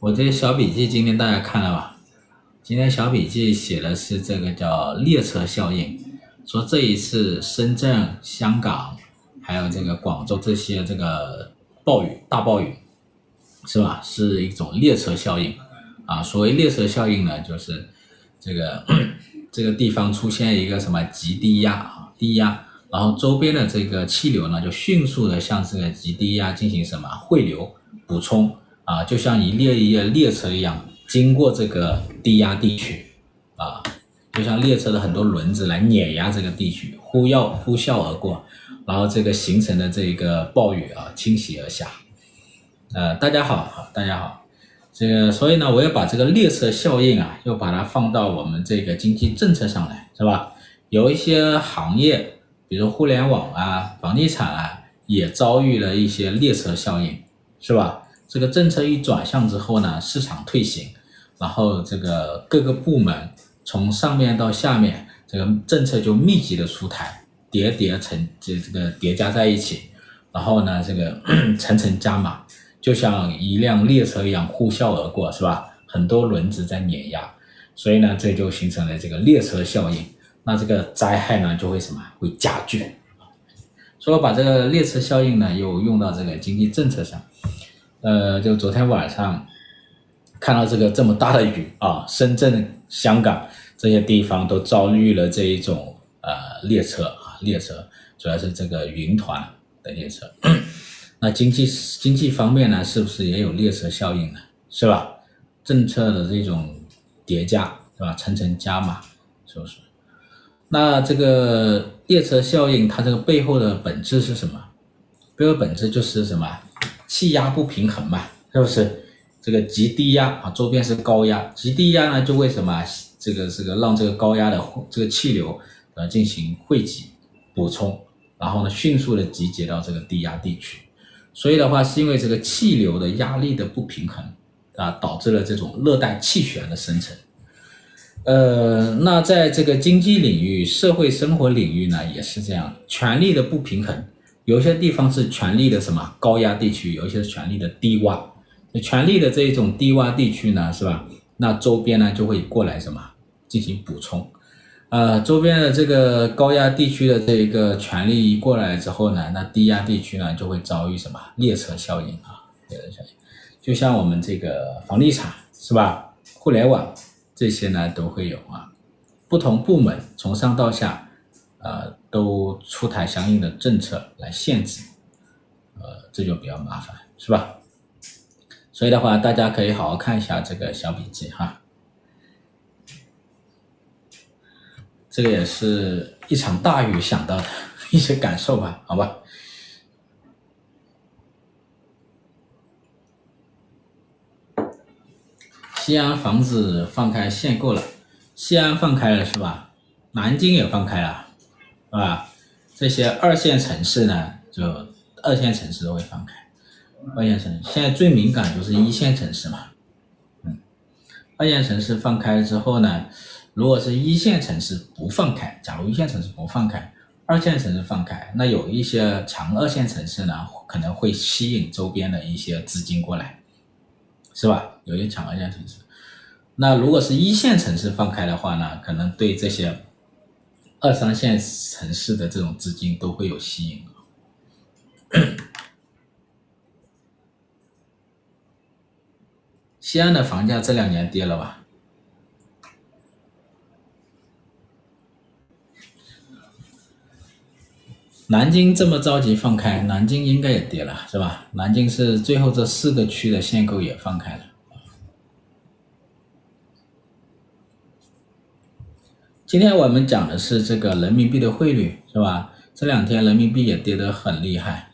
我这小笔记今天大家看了吧？今天小笔记写的是这个叫列车效应，说这一次深圳、香港还有这个广州这些这个暴雨大暴雨，是吧？是一种列车效应啊。所谓列车效应呢，就是这个 这个地方出现一个什么极低压啊，低压。然后周边的这个气流呢，就迅速的向这个极低压进行什么汇流补充啊，就像一列一列列车一样，经过这个低压地区啊，就像列车的很多轮子来碾压这个地区，呼啸呼啸而过，然后这个形成的这个暴雨啊倾泻而下。呃，大家好，好，大家好，这个所以呢，我要把这个列车效应啊，又把它放到我们这个经济政策上来，是吧？有一些行业。比如互联网啊，房地产啊，也遭遇了一些列车效应，是吧？这个政策一转向之后呢，市场退行，然后这个各个部门从上面到下面，这个政策就密集的出台，叠叠成这这个叠加在一起，然后呢，这个 层层加码，就像一辆列车一样呼啸而过，是吧？很多轮子在碾压，所以呢，这就形成了这个列车效应。那这个灾害呢，就会什么？会加剧。所以把这个列车效应呢，又用到这个经济政策上。呃，就昨天晚上看到这个这么大的雨啊，深圳、香港这些地方都遭遇了这一种呃列车啊，列车主要是这个云团的列车。那经济经济方面呢，是不是也有列车效应呢？是吧？政策的这种叠加，是吧？层层加码，是不是？那这个列车效应，它这个背后的本质是什么？背后本质就是什么？气压不平衡嘛，是不是？这个极低压啊，周边是高压，极低压呢就为什么？这个这个让这个高压的这个气流呃进行汇集补充，然后呢迅速的集结到这个低压地区。所以的话，是因为这个气流的压力的不平衡啊，导致了这种热带气旋的生成。呃，那在这个经济领域、社会生活领域呢，也是这样，权力的不平衡，有些地方是权力的什么高压地区，有一些权力的低洼，权力的这一种低洼地区呢，是吧？那周边呢就会过来什么进行补充，呃，周边的这个高压地区的这个权力一过来之后呢，那低压地区呢就会遭遇什么列车效应啊，列车效应，就像我们这个房地产是吧？互联网。这些呢都会有啊，不同部门从上到下，呃，都出台相应的政策来限制，呃，这就比较麻烦，是吧？所以的话，大家可以好好看一下这个小笔记哈。这个也是一场大雨想到的 一些感受吧，好吧？西安房子放开限购了，西安放开了是吧？南京也放开了，是吧？这些二线城市呢，就二线城市都会放开。二线城市现在最敏感就是一线城市嘛，嗯，二线城市放开之后呢，如果是一线城市不放开，假如一线城市不放开，二线城市放开，那有一些强二线城市呢，可能会吸引周边的一些资金过来。是吧？有些强二线城市，那如果是一线城市放开的话呢，可能对这些二三线城市的这种资金都会有吸引。西安的房价这两年跌了吧？南京这么着急放开，南京应该也跌了，是吧？南京是最后这四个区的限购也放开了。今天我们讲的是这个人民币的汇率，是吧？这两天人民币也跌得很厉害，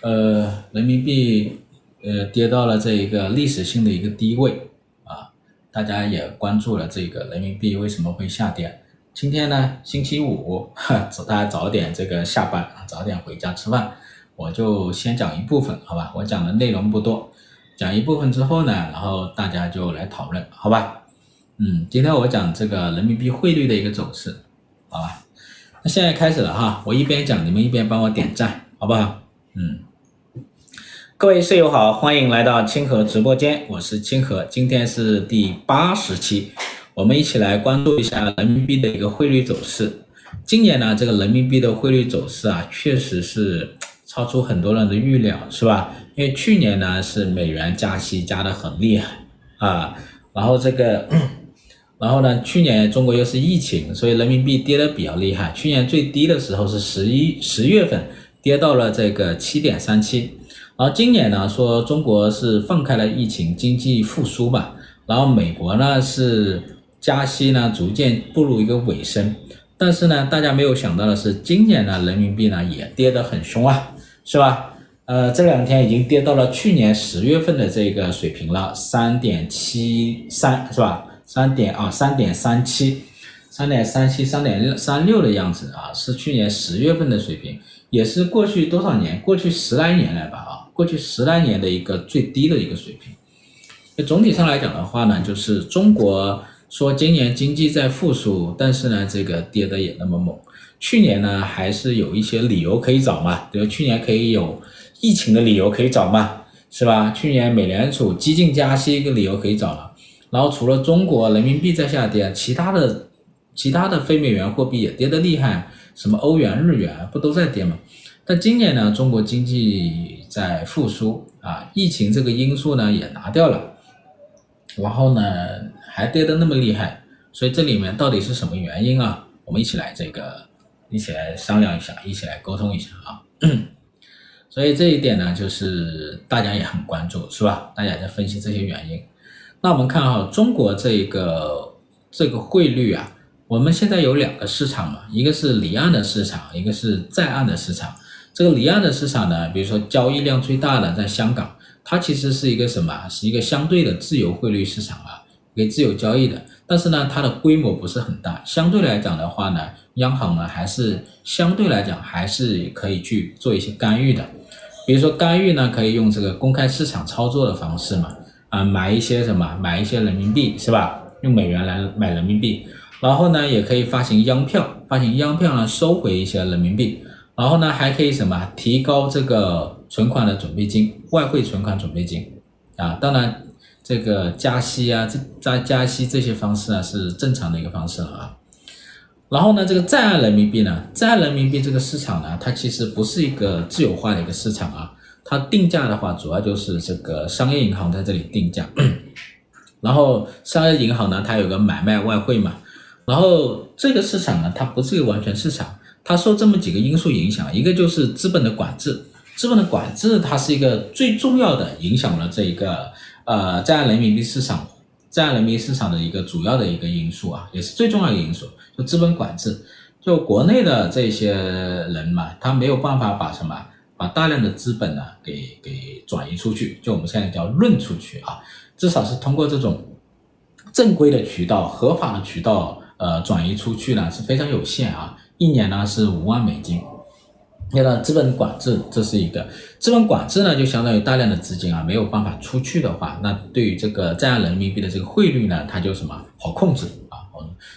呃，人民币呃跌到了这一个历史性的一个低位啊，大家也关注了这个人民币为什么会下跌。今天呢，星期五，大家早点这个下班，早点回家吃饭。我就先讲一部分，好吧？我讲的内容不多，讲一部分之后呢，然后大家就来讨论，好吧？嗯，今天我讲这个人民币汇率的一个走势，好吧？那现在开始了哈，我一边讲，你们一边帮我点赞，好不好？嗯，各位室友好，欢迎来到清河直播间，我是清河，今天是第八十期，我们一起来关注一下人民币的一个汇率走势。今年呢，这个人民币的汇率走势啊，确实是超出很多人的预料，是吧？因为去年呢是美元加息加得很厉害啊，然后这个。然后呢，去年中国又是疫情，所以人民币跌得比较厉害。去年最低的时候是十一十月份，跌到了这个七点三七。然后今年呢，说中国是放开了疫情，经济复苏嘛。然后美国呢是加息呢，逐渐步入一个尾声。但是呢，大家没有想到的是，今年呢，人民币呢也跌得很凶啊，是吧？呃，这两天已经跌到了去年十月份的这个水平了，三点七三，是吧？三点啊，三点三七，三点三七，三点六三六的样子啊，是去年十月份的水平，也是过去多少年，过去十来年来吧啊，过去十来年的一个最低的一个水平。那总体上来讲的话呢，就是中国说今年经济在复苏，但是呢，这个跌得也那么猛。去年呢，还是有一些理由可以找嘛，比如去年可以有疫情的理由可以找嘛，是吧？去年美联储激进加息一个理由可以找了。然后除了中国人民币在下跌，其他的其他的非美元货币也跌得厉害，什么欧元、日元不都在跌吗？但今年呢，中国经济在复苏啊，疫情这个因素呢也拿掉了，然后呢还跌得那么厉害，所以这里面到底是什么原因啊？我们一起来这个一起来商量一下，一起来沟通一下啊。所以这一点呢，就是大家也很关注，是吧？大家在分析这些原因。那我们看哈，中国这个这个汇率啊，我们现在有两个市场嘛，一个是离岸的市场，一个是在岸的市场。这个离岸的市场呢，比如说交易量最大的在香港，它其实是一个什么？是一个相对的自由汇率市场啊，可以自由交易的。但是呢，它的规模不是很大，相对来讲的话呢，央行呢还是相对来讲还是可以去做一些干预的。比如说干预呢，可以用这个公开市场操作的方式嘛。啊，买一些什么？买一些人民币是吧？用美元来买人民币，然后呢，也可以发行央票，发行央票呢，收回一些人民币，然后呢，还可以什么？提高这个存款的准备金，外汇存款准备金啊。当然，这个加息啊，这加加息这些方式呢，是正常的一个方式了啊。然后呢，这个在岸人民币呢，在岸人民币这个市场呢，它其实不是一个自由化的一个市场啊。它定价的话，主要就是这个商业银行在这里定价，然后商业银行呢，它有个买卖外汇嘛，然后这个市场呢，它不是一个完全市场，它受这么几个因素影响，一个就是资本的管制，资本的管制它是一个最重要的影响了这一个呃在岸人民币市场，在岸人民币市场的一个主要的一个因素啊，也是最重要的因素，就资本管制，就国内的这些人嘛，他没有办法把什么。把大量的资本呢给给转移出去，就我们现在叫润出去啊，至少是通过这种正规的渠道、合法的渠道，呃，转移出去呢是非常有限啊，一年呢是五万美金。那个资本管制这是一个资本管制呢，就相当于大量的资金啊没有办法出去的话，那对于这个在岸人民币的这个汇率呢，它就什么好控制啊，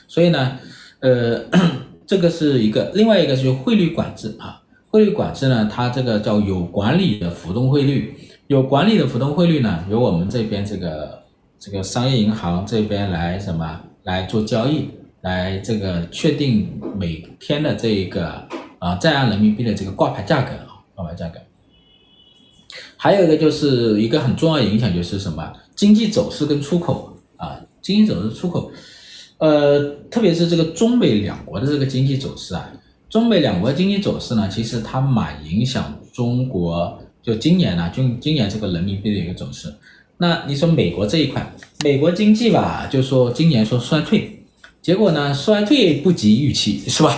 所以呢，呃，这个是一个，另外一个就是汇率管制啊。汇率管制呢，它这个叫有管理的浮动汇率，有管理的浮动汇率呢，由我们这边这个这个商业银行这边来什么来做交易，来这个确定每天的这个啊在岸人民币的这个挂牌价格啊挂牌价格。还有一个就是一个很重要的影响就是什么经济走势跟出口啊，经济走势出口，呃，特别是这个中美两国的这个经济走势啊。中美两国经济走势呢，其实它蛮影响中国，就今年呢，就今年这个人民币的一个走势。那你说美国这一块，美国经济吧，就说今年说衰退，结果呢衰退不及预期，是吧？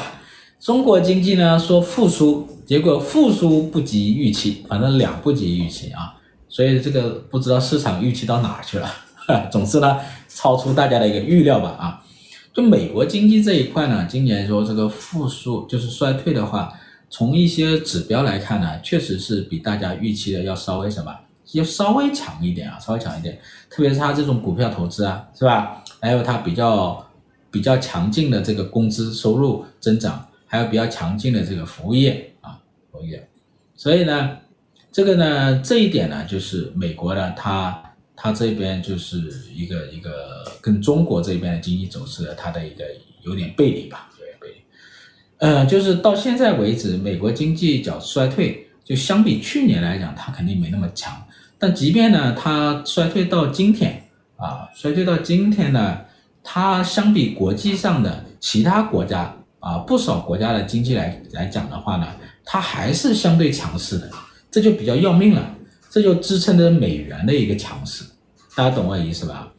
中国经济呢说复苏，结果复苏不及预期，反正两不及预期啊。所以这个不知道市场预期到哪去了，总之呢超出大家的一个预料吧啊。就美国经济这一块呢，今年说这个复苏就是衰退的话，从一些指标来看呢，确实是比大家预期的要稍微什么，要稍微强一点啊，稍微强一点。特别是它这种股票投资啊，是吧？还有它比较比较强劲的这个工资收入增长，还有比较强劲的这个服务业啊，服务业。所以呢，这个呢，这一点呢，就是美国呢，它它这边就是一个一个跟中国这边的经济走势它的一个有点背离吧，有点背离。呃，就是到现在为止，美国经济较衰退，就相比去年来讲，它肯定没那么强。但即便呢，它衰退到今天啊，衰退到今天呢，它相比国际上的其他国家啊，不少国家的经济来来讲的话呢，它还是相对强势的。这就比较要命了，这就支撑着美元的一个强势，大家懂我意思吧？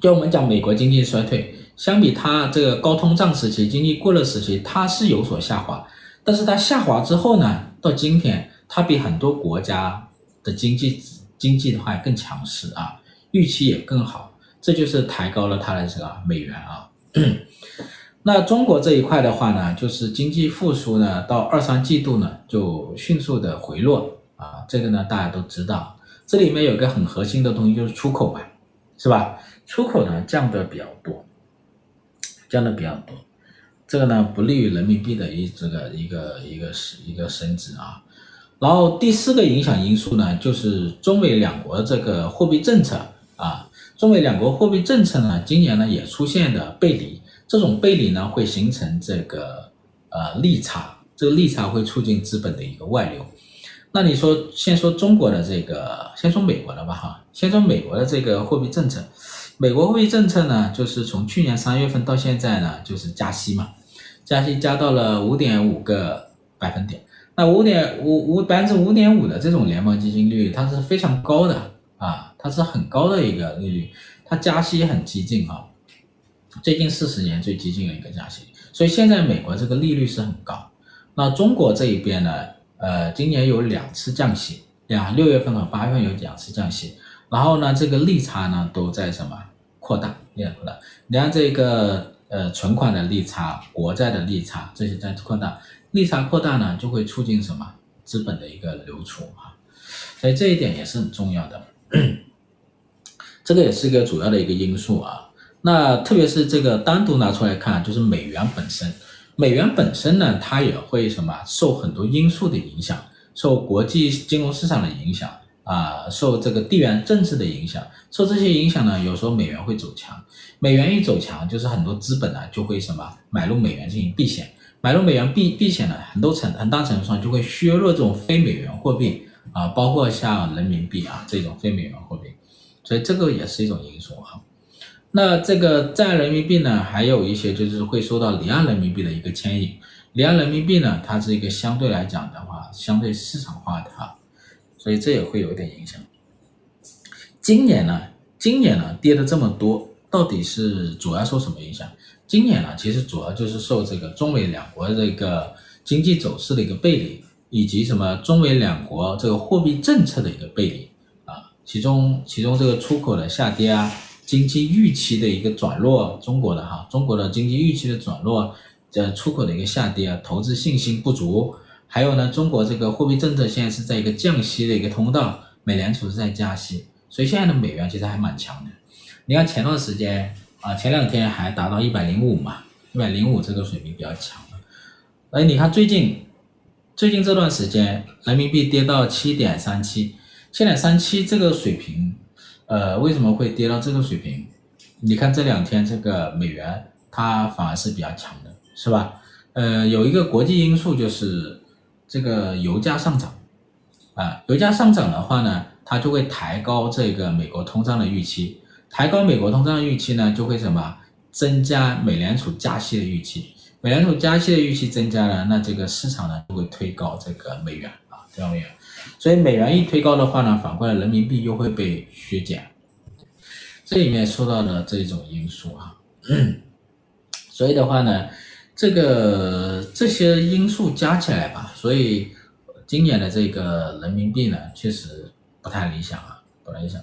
就我们讲美国经济衰退，相比它这个高通胀时期、经济过热时期，它是有所下滑，但是它下滑之后呢，到今天它比很多国家的经济经济的话更强势啊，预期也更好，这就是抬高了它的这个美元啊。那中国这一块的话呢，就是经济复苏呢，到二三季度呢就迅速的回落啊，这个呢大家都知道。这里面有个很核心的东西就是出口吧，是吧？出口呢降的比较多，降的比较多，这个呢不利于人民币的一这个一个一个是一个升值啊。然后第四个影响因素呢，就是中美两国这个货币政策啊，中美两国货币政策呢今年呢也出现了背离。这种背离呢，会形成这个呃利差，这个利差会促进资本的一个外流。那你说，先说中国的这个，先说美国的吧，哈，先说美国的这个货币政策。美国货币政策呢，就是从去年三月份到现在呢，就是加息嘛，加息加到了五点五个百分点。那五点五五百分之五点五的这种联邦基金利率，它是非常高的啊，它是很高的一个利率，它加息很激进啊。最近四十年最激进的一个加息，所以现在美国这个利率是很高。那中国这一边呢，呃，今年有两次降息，两六月份和八月份有两次降息，然后呢，这个利差呢都在什么？扩大，利差扩大。你看这个呃存款的利差、国债的利差这些在扩大，利差扩大呢就会促进什么？资本的一个流出啊，所以这一点也是很重要的，这个也是一个主要的一个因素啊。那特别是这个单独拿出来看，就是美元本身，美元本身呢，它也会什么受很多因素的影响，受国际金融市场的影响啊，受这个地缘政治的影响，受这些影响呢，有时候美元会走强，美元一走强，就是很多资本呢就会什么买入美元进行避险，买入美元避避险呢，很多程很大程度上就会削弱这种非美元货币啊，包括像人民币啊这种非美元货币，所以这个也是一种因素啊。那这个在人民币呢，还有一些就是会受到离岸人民币的一个牵引。离岸人民币呢，它是一个相对来讲的话，相对市场化的哈，所以这也会有一点影响。今年呢，今年呢跌的这么多，到底是主要受什么影响？今年呢，其实主要就是受这个中美两国这个经济走势的一个背离，以及什么中美两国这个货币政策的一个背离啊，其中其中这个出口的下跌啊。经济预期的一个转弱，中国的哈，中国的经济预期的转弱，这出口的一个下跌啊，投资信心不足，还有呢，中国这个货币政策现在是在一个降息的一个通道，美联储是在加息，所以现在的美元其实还蛮强的。你看前段时间啊，前两天还达到一百零五嘛，一百零五这个水平比较强了。哎，你看最近最近这段时间，人民币跌到七点三七，七点三七这个水平。呃，为什么会跌到这个水平？你看这两天这个美元它反而是比较强的，是吧？呃，有一个国际因素就是这个油价上涨，啊，油价上涨的话呢，它就会抬高这个美国通胀的预期，抬高美国通胀的预期呢，就会什么？增加美联储加息的预期，美联储加息的预期增加了，那这个市场呢就会推高这个美元啊，推高美元。所以美元一推高的话呢，反过来人民币又会被削减，这里面受到了这种因素啊。所以的话呢，这个这些因素加起来吧，所以今年的这个人民币呢，确实不太理想啊，不太理想。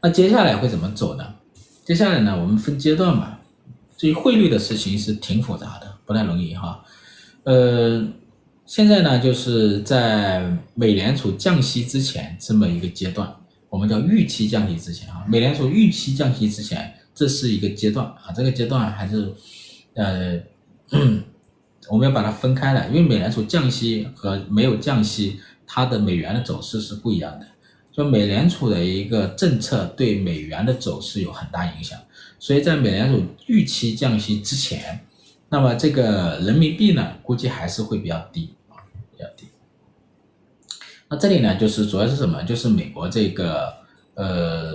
那接下来会怎么走呢？接下来呢，我们分阶段吧。至于汇率的事情是挺复杂的，不太容易哈。呃。现在呢，就是在美联储降息之前这么一个阶段，我们叫预期降息之前啊。美联储预期降息之前，这是一个阶段啊。这个阶段还是，呃，我们要把它分开来，因为美联储降息和没有降息，它的美元的走势是不一样的。就美联储的一个政策对美元的走势有很大影响，所以在美联储预期降息之前，那么这个人民币呢，估计还是会比较低，比较低。那这里呢，就是主要是什么？就是美国这个呃，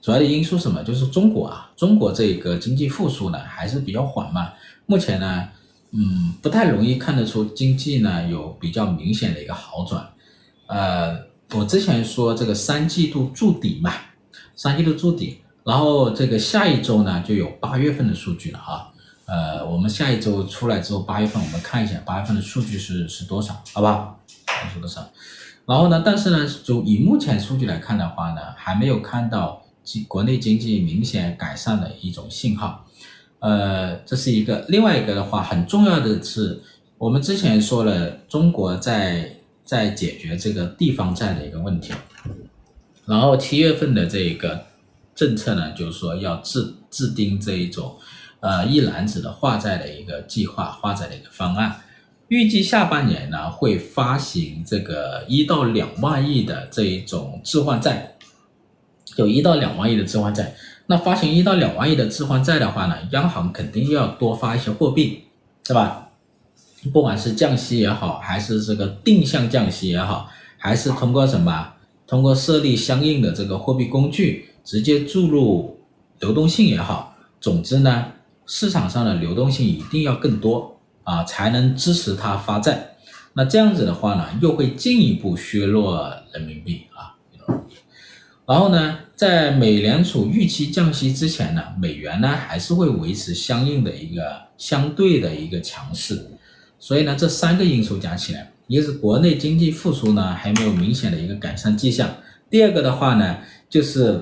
主要的因素什么？就是中国啊，中国这个经济复苏呢还是比较缓慢，目前呢，嗯，不太容易看得出经济呢有比较明显的一个好转，呃。我之前说这个三季度筑底嘛，三季度筑底，然后这个下一周呢就有八月份的数据了啊，呃，我们下一周出来之后，八月份我们看一下八月份的数据是是多少，好吧？是多少？然后呢，但是呢，就以目前数据来看的话呢，还没有看到经国内经济明显改善的一种信号，呃，这是一个。另外一个的话，很重要的是，我们之前说了，中国在。在解决这个地方债的一个问题，然后七月份的这个政策呢，就是说要制制定这一种呃一篮子的化债的一个计划，化债的一个方案，预计下半年呢会发行这个一到两万亿的这一种置换债，有一到两万亿的置换债。那发行一到两万亿的置换债的话呢，央行肯定要多发一些货币，是吧？不管是降息也好，还是这个定向降息也好，还是通过什么，通过设立相应的这个货币工具，直接注入流动性也好，总之呢，市场上的流动性一定要更多啊，才能支持它发债。那这样子的话呢，又会进一步削弱人民币啊。然后呢，在美联储预期降息之前呢，美元呢还是会维持相应的一个相对的一个强势。所以呢，这三个因素加起来，一个是国内经济复苏呢还没有明显的一个改善迹象，第二个的话呢，就是，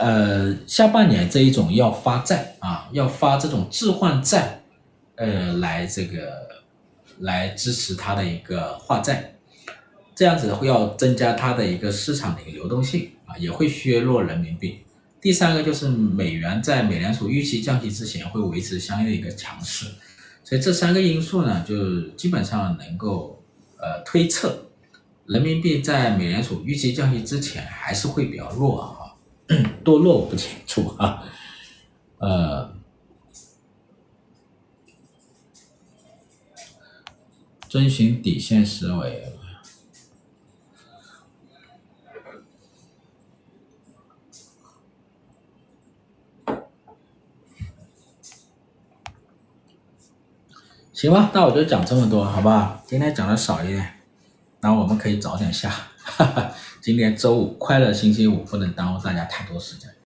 呃，下半年这一种要发债啊，要发这种置换债，呃，来这个来支持它的一个化债，这样子会要增加它的一个市场的一个流动性啊，也会削弱人民币。第三个就是美元在美联储预期降息之前会维持相应的一个强势。所以这三个因素呢，就基本上能够呃推测，人民币在美联储预期降息之前还是会比较弱啊，堕落我不清楚啊，呃，遵循底线思维。行吧，那我就讲这么多，好不好？今天讲的少一点，然后我们可以早点下。哈哈，今天周五，快乐星期五，不能耽误大家太多时间。